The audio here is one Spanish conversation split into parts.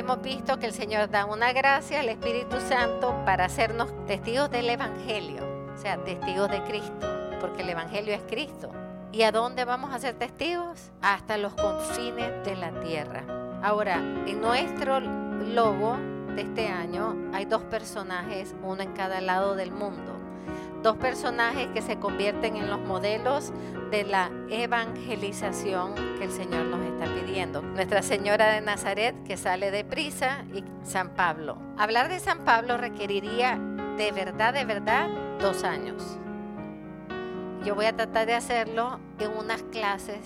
Hemos visto que el Señor da una gracia al Espíritu Santo para hacernos testigos del Evangelio, o sea, testigos de Cristo, porque el Evangelio es Cristo. ¿Y a dónde vamos a ser testigos? Hasta los confines de la tierra. Ahora, en nuestro logo de este año hay dos personajes, uno en cada lado del mundo. Dos personajes que se convierten en los modelos de la evangelización que el Señor nos está pidiendo. Nuestra Señora de Nazaret que sale de prisa y San Pablo. Hablar de San Pablo requeriría de verdad, de verdad, dos años. Yo voy a tratar de hacerlo en unas clases.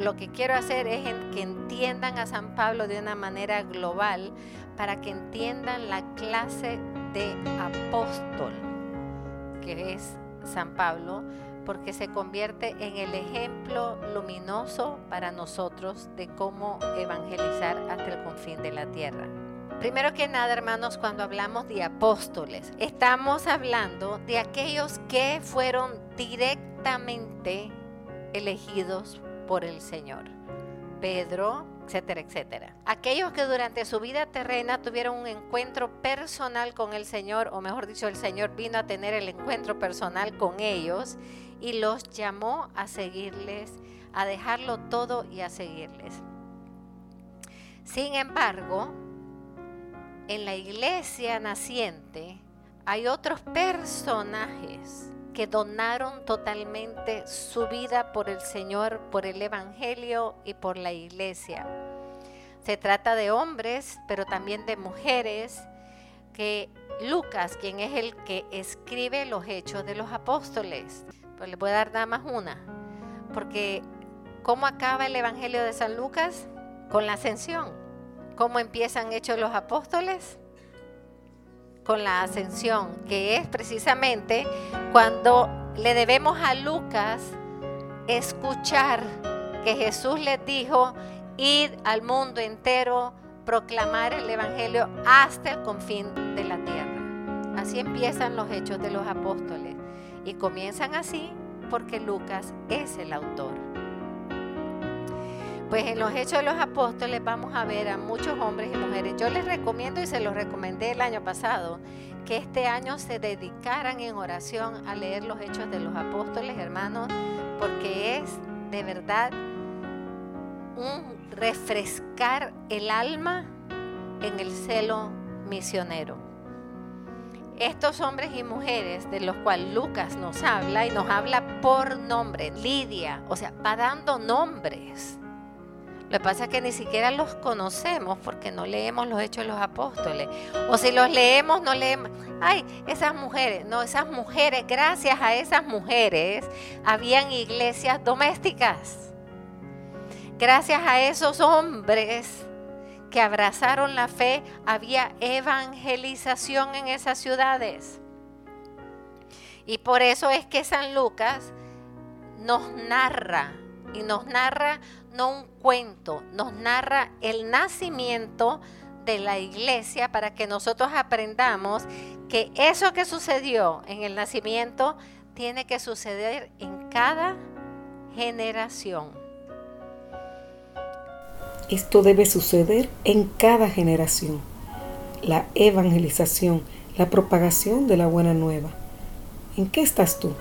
Lo que quiero hacer es que entiendan a San Pablo de una manera global para que entiendan la clase de apóstol que es San Pablo, porque se convierte en el ejemplo luminoso para nosotros de cómo evangelizar hasta el confín de la tierra. Primero que nada, hermanos, cuando hablamos de apóstoles, estamos hablando de aquellos que fueron directamente elegidos por el Señor. Pedro, etcétera, etcétera. Aquellos que durante su vida terrena tuvieron un encuentro personal con el Señor, o mejor dicho, el Señor vino a tener el encuentro personal con ellos y los llamó a seguirles, a dejarlo todo y a seguirles. Sin embargo, en la iglesia naciente hay otros personajes que donaron totalmente su vida por el Señor, por el Evangelio y por la iglesia. Se trata de hombres, pero también de mujeres, que Lucas, quien es el que escribe los hechos de los apóstoles, pues le voy a dar nada más una, porque ¿cómo acaba el Evangelio de San Lucas? Con la ascensión. ¿Cómo empiezan hechos los apóstoles? Con la ascensión, que es precisamente cuando le debemos a Lucas escuchar que Jesús les dijo, id al mundo entero, proclamar el Evangelio hasta el confín de la tierra. Así empiezan los hechos de los apóstoles. Y comienzan así porque Lucas es el autor. Pues en los Hechos de los Apóstoles vamos a ver a muchos hombres y mujeres. Yo les recomiendo y se los recomendé el año pasado que este año se dedicaran en oración a leer los Hechos de los Apóstoles, hermanos, porque es de verdad un refrescar el alma en el celo misionero. Estos hombres y mujeres de los cuales Lucas nos habla y nos habla por nombre, Lidia, o sea, va dando nombres lo que pasa es que ni siquiera los conocemos porque no leemos los hechos de los apóstoles. O si los leemos, no leemos. Ay, esas mujeres. No, esas mujeres, gracias a esas mujeres, habían iglesias domésticas. Gracias a esos hombres que abrazaron la fe, había evangelización en esas ciudades. Y por eso es que San Lucas nos narra y nos narra no un cuento, nos narra el nacimiento de la iglesia para que nosotros aprendamos que eso que sucedió en el nacimiento tiene que suceder en cada generación. Esto debe suceder en cada generación. La evangelización, la propagación de la buena nueva. ¿En qué estás tú?